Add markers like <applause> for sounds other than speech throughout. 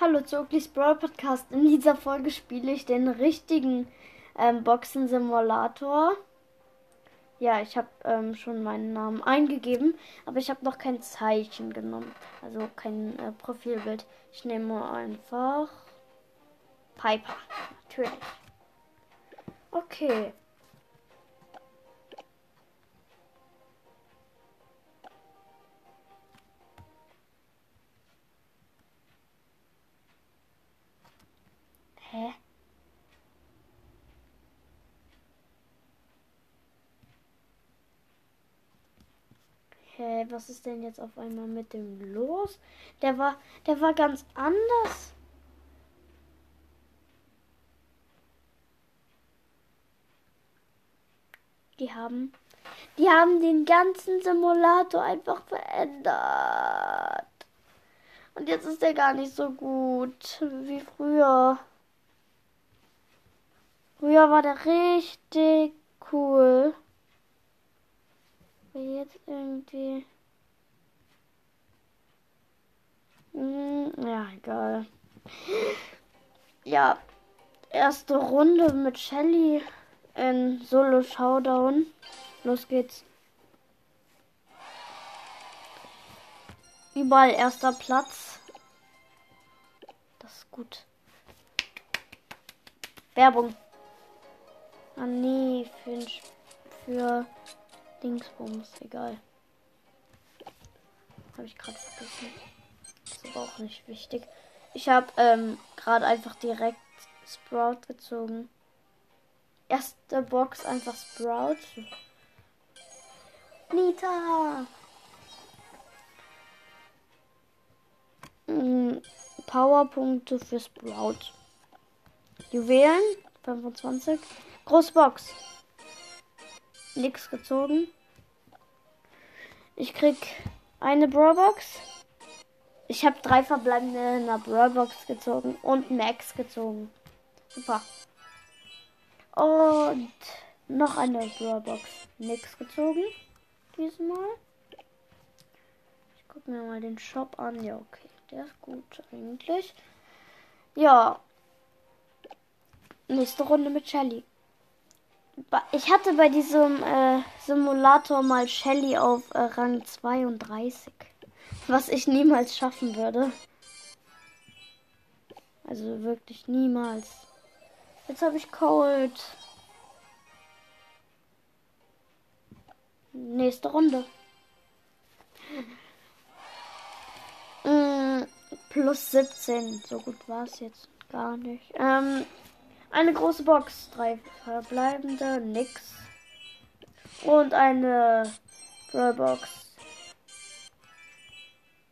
Hallo zu Oakley's Brawl Podcast. In dieser Folge spiele ich den richtigen ähm, Boxen-Simulator. Ja, ich habe ähm, schon meinen Namen eingegeben, aber ich habe noch kein Zeichen genommen. Also kein äh, Profilbild. Ich nehme einfach Piper. Natürlich. Okay. Hä? Hä, was ist denn jetzt auf einmal mit dem los? Der war, der war ganz anders. Die haben, die haben den ganzen Simulator einfach verändert. Und jetzt ist der gar nicht so gut wie früher. Früher war der richtig cool. Aber jetzt irgendwie. Hm, ja, egal. Ja, erste Runde mit Shelly in Solo Showdown. Los geht's. Überall erster Platz. Das ist gut. Werbung. Ah nee, für, für Dingsbums, egal. Habe ich gerade vergessen. Ist aber auch nicht wichtig. Ich habe ähm, gerade einfach direkt Sprout gezogen. Erste Box einfach Sprout. Nita! Hm, Powerpunkte für Sprout. Juwelen 25. Großbox. Nix gezogen. Ich krieg eine Brawlbox. Ich habe drei verbleibende in der Brawlbox gezogen und Max gezogen. Super. Und noch eine Brawlbox. Nix gezogen. Diesmal. Ich guck mir mal den Shop an. Ja, okay. Der ist gut eigentlich. Ja. Nächste Runde mit Shelly ich hatte bei diesem äh, Simulator mal Shelly auf äh, Rang 32. Was ich niemals schaffen würde. Also wirklich niemals. Jetzt habe ich Cold. Nächste Runde. Mm, plus 17. So gut war es jetzt gar nicht. Ähm, eine große Box, drei verbleibende, nix. Und eine Brawlbox.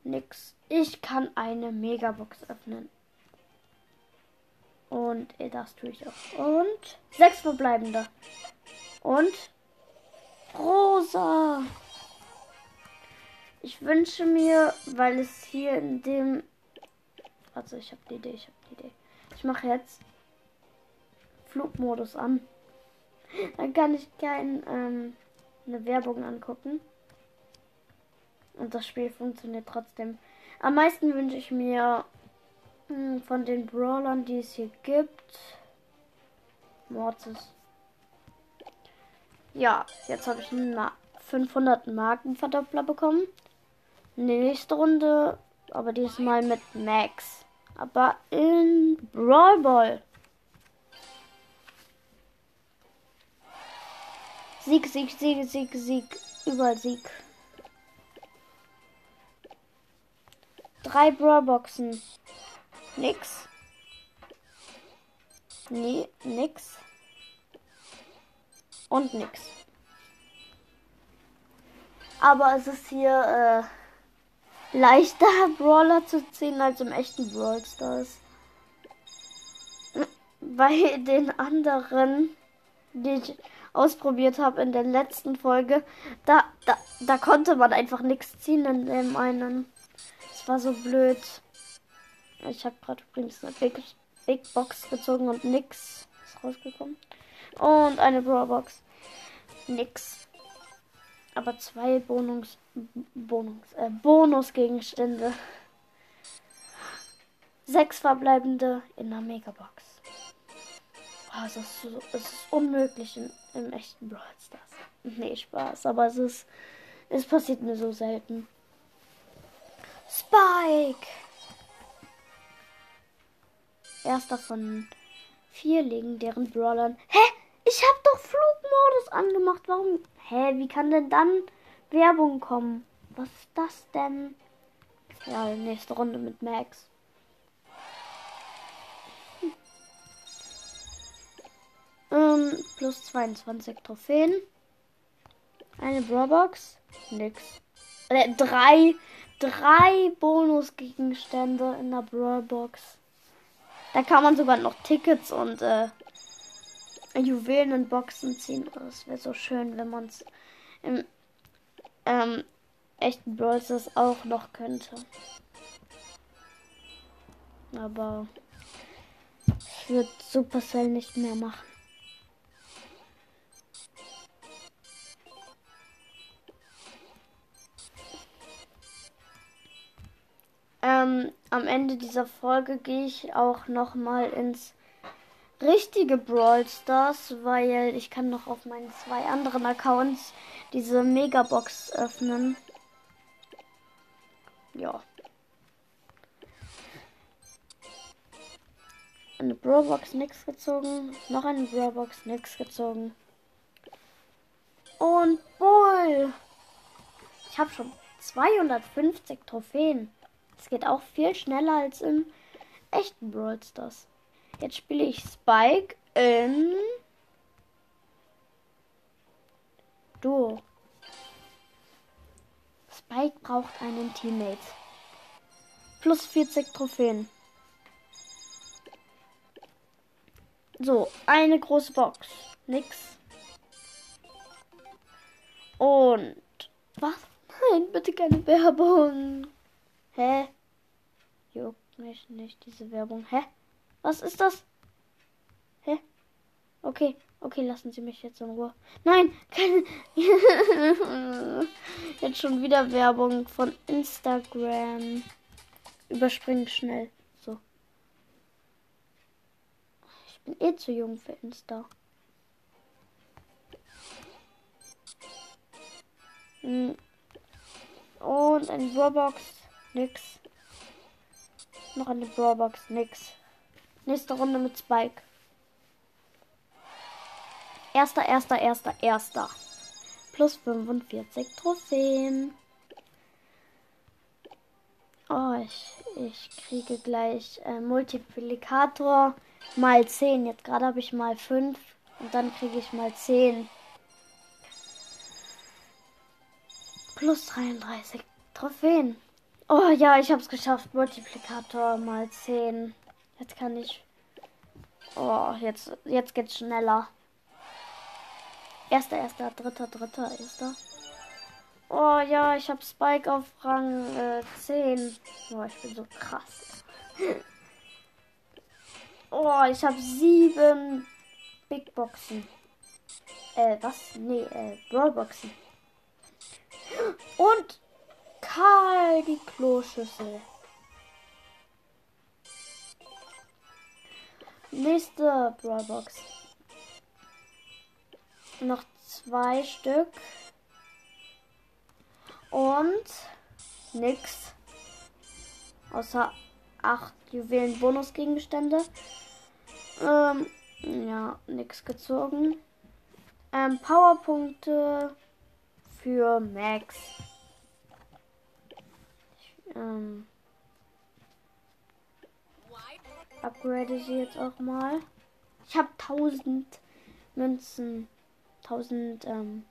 Nix. Ich kann eine Megabox öffnen. Und das tue ich auch. Und sechs verbleibende. Und rosa. Ich wünsche mir, weil es hier in dem. Also ich habe die Idee, ich habe die Idee. Ich mache jetzt Flugmodus an. Dann kann ich keine ähm, Werbung angucken. Und das Spiel funktioniert trotzdem. Am meisten wünsche ich mir mh, hm, von den Brawlern, die es hier gibt, Mortis. Ja, jetzt habe ich einen 500 Markenverdoppler bekommen. Nächste Runde, aber diesmal mit Max. Aber in Brawl Ball. Sieg, Sieg, Sieg, Sieg, Sieg. Überall Sieg. Drei Brawlboxen. Nix. Nee, nix. Und nix. Aber es ist hier äh, leichter, <laughs> Brawler zu ziehen als im echten Brawl Stars. Bei den anderen, die ausprobiert habe in der letzten Folge, da, da, da konnte man einfach nichts ziehen in dem einen. Das war so blöd. Ich habe gerade übrigens eine Big, Big Box gezogen und nix ist rausgekommen. Und eine Brawlbox. Nix. Aber zwei Bonus, Bonus, äh, Bonusgegenstände. Sechs verbleibende in der Megabox. Oh, es, ist so, es ist unmöglich in, im echten Brawl Stars. Nee, Spaß, aber es ist. Es passiert mir so selten. Spike! Erster von vier legendären Brawlern. Hä? Ich hab doch Flugmodus angemacht. Warum? Hä? Wie kann denn dann Werbung kommen? Was ist das denn? Ja, nächste Runde mit Max. Ähm, plus 22 Trophäen. Eine Brawlbox. Nix. Äh, drei, drei Bonusgegenstände in der Brawlbox. Da kann man sogar noch Tickets und äh, Juwelen und Boxen ziehen. Oh, das wäre so schön, wenn man es im ähm, echten Brawl auch noch könnte. Aber ich würde Supercell nicht mehr machen. Ähm, am Ende dieser Folge gehe ich auch noch mal ins richtige Brawl Stars, weil ich kann noch auf meinen zwei anderen Accounts diese Megabox öffnen. Ja. Eine Brawlbox nix gezogen. Noch eine Brawlbox nix gezogen. Und Bull. Ich habe schon 250 Trophäen. Es geht auch viel schneller als im echten Brawl Stars. Jetzt spiele ich Spike in Duo. Spike braucht einen Teammate. Plus 40 Trophäen. So, eine große Box. Nix. Und was? Nein, bitte keine Werbung. Hä? Juckt mich nicht diese Werbung. Hä? Was ist das? Hä? Okay, okay, lassen Sie mich jetzt in Ruhe. Nein, keine. <laughs> jetzt schon wieder Werbung von Instagram. Überspringen schnell. So. Ich bin eh zu jung für Insta. Hm. Und ein Roblox. Nix. Noch eine Brawlbox. Nix. Nächste Runde mit Spike. Erster, erster, erster, erster. Plus 45 Trophäen. Oh, ich, ich kriege gleich äh, Multiplikator mal 10. Jetzt gerade habe ich mal 5 und dann kriege ich mal 10. Plus 33 Trophäen. Oh ja, ich habe es geschafft. Multiplikator mal 10. Jetzt kann ich. Oh, jetzt, jetzt geht's schneller. Erster, erster, dritter, dritter, erster. Oh ja, ich habe Spike auf Rang äh, 10. Oh, ich bin so krass. <laughs> Oh, ich habe sieben Big Boxen. Äh, was? Nee, äh, Brawlboxen. Und Karl die Kloschüssel. Nächste Brawlbox. Noch zwei Stück. Und nix. Außer acht Juwelen Bonusgegenstände. Ähm, ja, nix gezogen. Ähm, Powerpunkte für Max. Ähm, upgrade sie jetzt auch mal. Ich habe 1000 Münzen. 1000, ähm,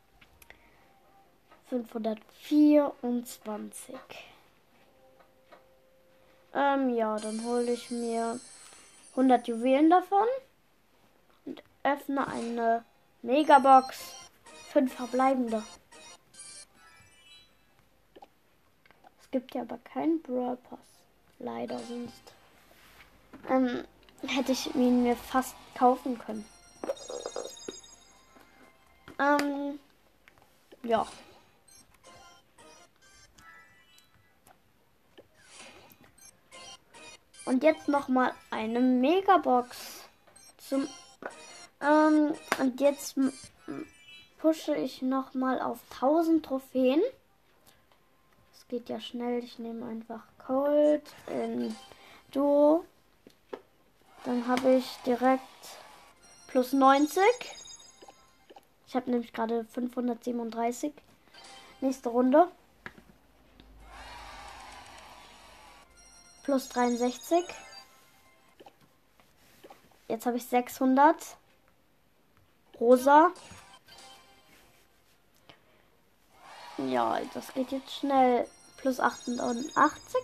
524. Ähm, ja, dann hole ich mir 100 Juwelen davon und öffne eine Megabox. Fünf verbleibende. Es gibt ja aber keinen Brawl Pass. Leider sonst. Ähm, hätte ich ihn mir fast kaufen können. Ähm, ja. Und jetzt noch mal eine Megabox zum ähm, und jetzt pushe ich noch mal auf 1000 Trophäen. Geht ja schnell. Ich nehme einfach Cold in Duo. Dann habe ich direkt plus 90. Ich habe nämlich gerade 537. Nächste Runde. Plus 63. Jetzt habe ich 600. Rosa. Ja, das geht jetzt schnell. Plus 88.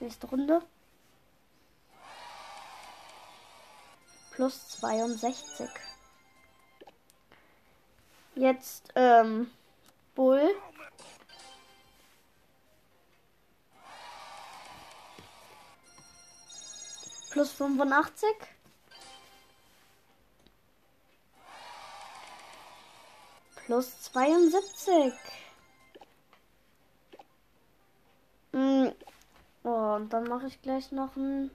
Nächste Runde. Plus 62. Jetzt, ähm, Bull. Plus 85. Plus 72. Mm. Und dann mache ich gleich noch ein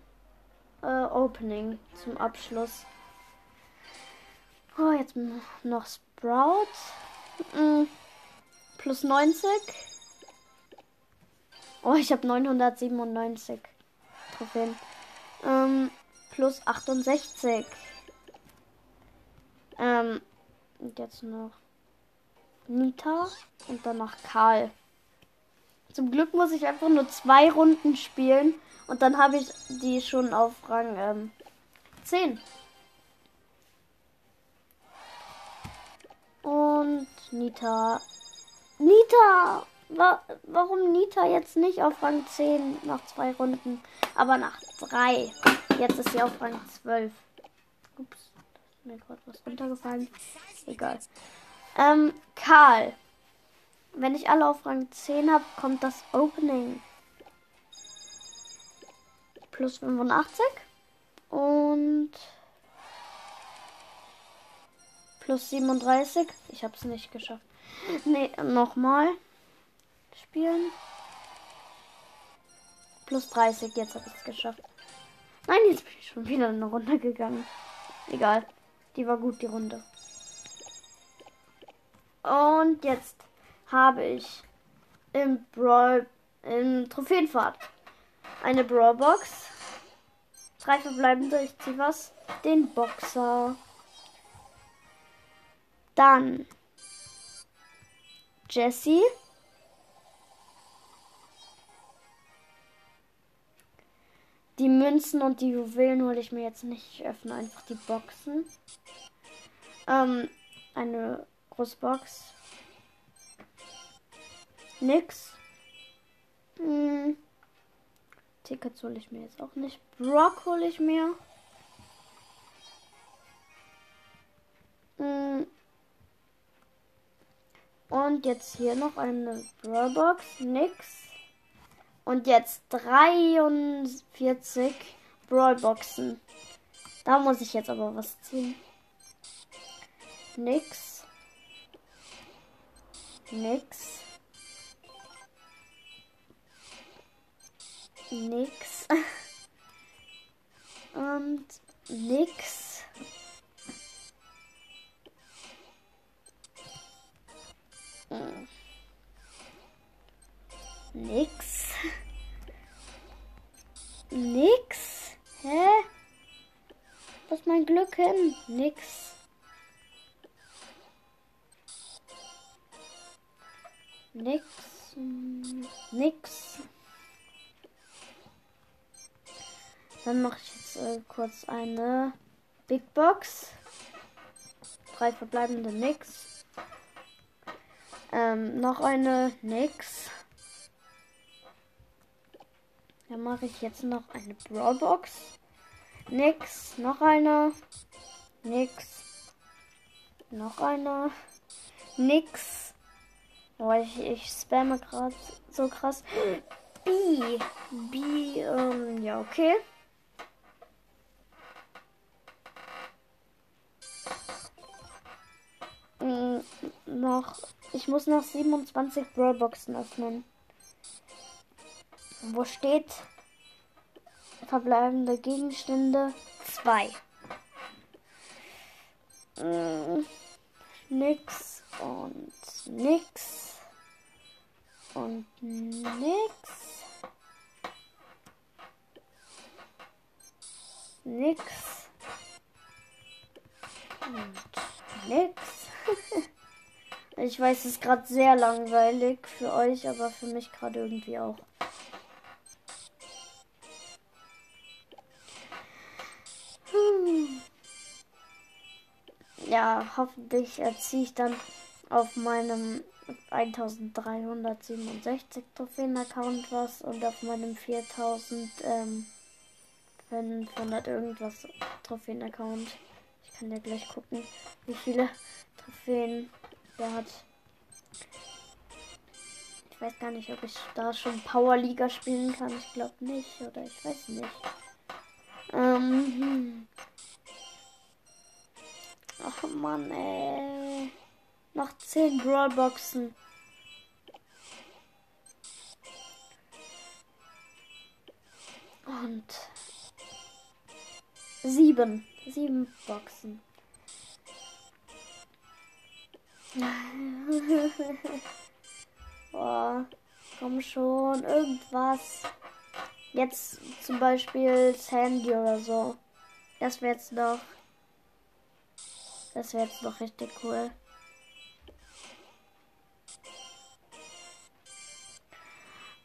äh, Opening zum Abschluss. Oh, jetzt noch Sprout. Mm. Plus 90. Oh, ich habe 997 Trophäen. Ähm, plus 68. Ähm, und jetzt noch Nita und dann noch Karl. Zum Glück muss ich einfach nur zwei Runden spielen und dann habe ich die schon auf Rang ähm, 10. Und Nita. Nita! Wa warum Nita jetzt nicht auf Rang 10 nach zwei Runden, aber nach drei? Jetzt ist sie auf Rang 12. Ups, mir gerade was runtergefallen. Egal. Ähm, Karl. Wenn ich alle auf Rang 10 habe, kommt das Opening. Plus 85. Und plus 37. Ich habe es nicht geschafft. <laughs> Nee, nochmal spielen. Plus 30. Jetzt habe ich es geschafft. Nein, jetzt bin ich schon wieder eine Runde gegangen. Egal. Die war gut, die Runde. Und jetzt habe ich im Brawl, im Trophäenfahrt eine Brawlbox. Drei verbleibende, ich ziehe was. Den Boxer. Dann Jessie. Die Münzen und die Juwelen hole ich mir jetzt nicht. Ich öffne einfach die Boxen. Ähm, eine Großbox. Nix. Hm. Tickets hole ich mir jetzt auch nicht. Brock hole ich mir. Hm. Und jetzt hier noch eine Brawlbox. Nix. Und jetzt 43 Brawlboxen. Da muss ich jetzt aber was ziehen. Nix. Nix. Nix. <laughs> Und nix. Kurz eine Big Box. Drei verbleibende Nix. Ähm, noch eine Nix. Dann mache ich jetzt noch eine Brawl Box. Nix. Noch eine. Nix. Noch eine. Nix. Oh, ich, ich spamme gerade so krass. <gasps> B. B, ähm, ja, okay. Noch. Ich muss noch 27 Brawlboxen öffnen. Wo steht verbleibende Gegenstände. Zwei. Mm, nix und nix. Und nix. Nix. Und nix. <laughs> ich weiß, es ist gerade sehr langweilig für euch, aber für mich gerade irgendwie auch. Hm. Ja, hoffentlich erziehe ich dann auf meinem 1367 Trophäen-Account was und auf meinem 4500 ähm, irgendwas Trophäen-Account. Ich kann ja gleich gucken, wie viele Trophäen der hat. Ich weiß gar nicht, ob ich da schon Powerliga spielen kann. Ich glaube nicht, oder ich weiß nicht. Ähm, hm. Ach man, ey. Noch 10 Brawlboxen. Und sieben. Sieben Boxen. <laughs> Boah, komm schon, irgendwas. Jetzt zum Beispiel Sandy oder so. Das wäre jetzt noch. Das wäre jetzt noch richtig cool.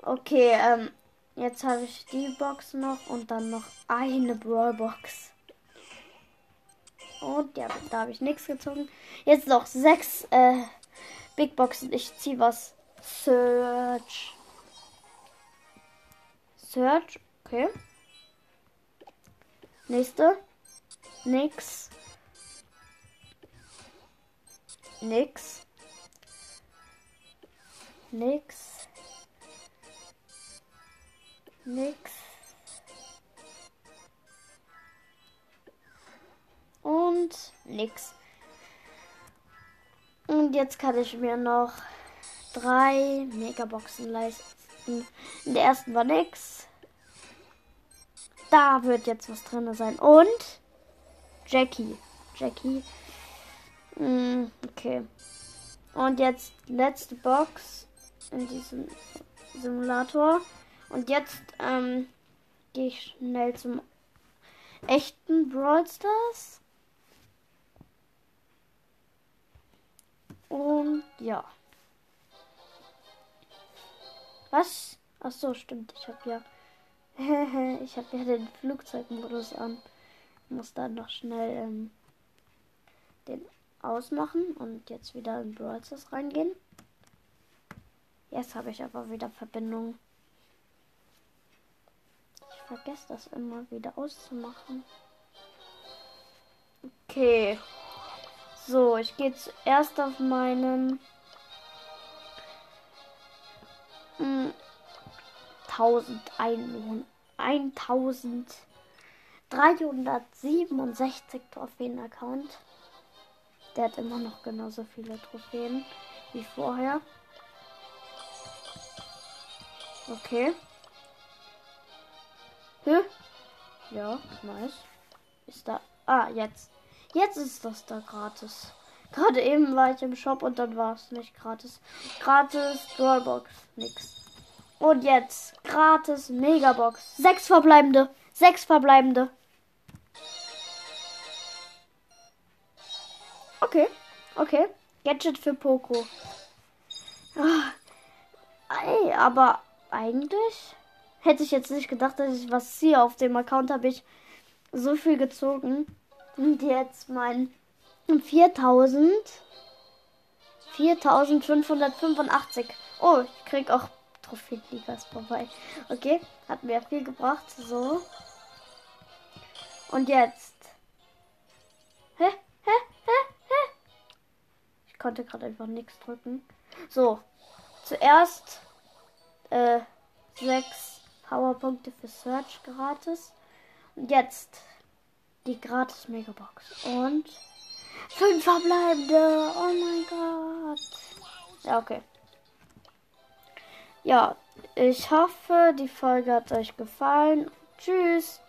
Okay, ähm, jetzt habe ich die Box noch und dann noch eine Brawl Box. Und ja, da habe ich nichts gezogen. Jetzt noch sechs äh, Big Boxen. Ich ziehe was. Search. Search. Okay. Nächste. Nix. Nix. Nix. Nix. Und nix. Und jetzt kann ich mir noch drei Megaboxen leisten. In der ersten war nix. Da wird jetzt was drin sein. Und Jackie. Jackie. Mm, okay. Und jetzt letzte Box in diesem Simulator. Und jetzt ähm, gehe ich schnell zum echten Brawl Stars. Und ja. Was? Ach so, stimmt. Ich habe ja <laughs> ich habe ja den Flugzeugmodus an. Ich muss dann noch schnell ähm, den ausmachen und jetzt wieder in Brawl reingehen. Jetzt habe ich aber wieder Verbindung vergesse das immer wieder auszumachen. Okay. So, ich gehe zuerst auf meinen mh, 1000 Einwohner. 1367 Trophäen-Account. Der hat immer noch genauso viele Trophäen wie vorher. Okay. Hä? Ja, nice. Ist da. Ah, jetzt. Jetzt ist das da gratis. Gerade eben war ich im Shop und dann war es nicht gratis. Gratis Drawbox, nix. Und jetzt gratis Megabox. Sechs verbleibende. Sechs verbleibende. Okay, okay. Gadget für Poco. Ah, ey, aber eigentlich Hätte ich jetzt nicht gedacht, dass ich was ziehe. Auf dem Account habe ich so viel gezogen. Und jetzt mein 4000. 4585. Oh, ich krieg auch Trophäenligas vorbei. Okay, hat mir viel gebracht. So. Und jetzt. Hä? Hä? Hä? Hä? Ich konnte gerade einfach nichts drücken. So. Zuerst. Äh. 6 Powerpunkte für Search gratis. Und jetzt die gratis Megabox. Und fünf verbleibende. Oh mein Gott. Ja, okay. Ja, ich hoffe, die Folge hat euch gefallen. Tschüss.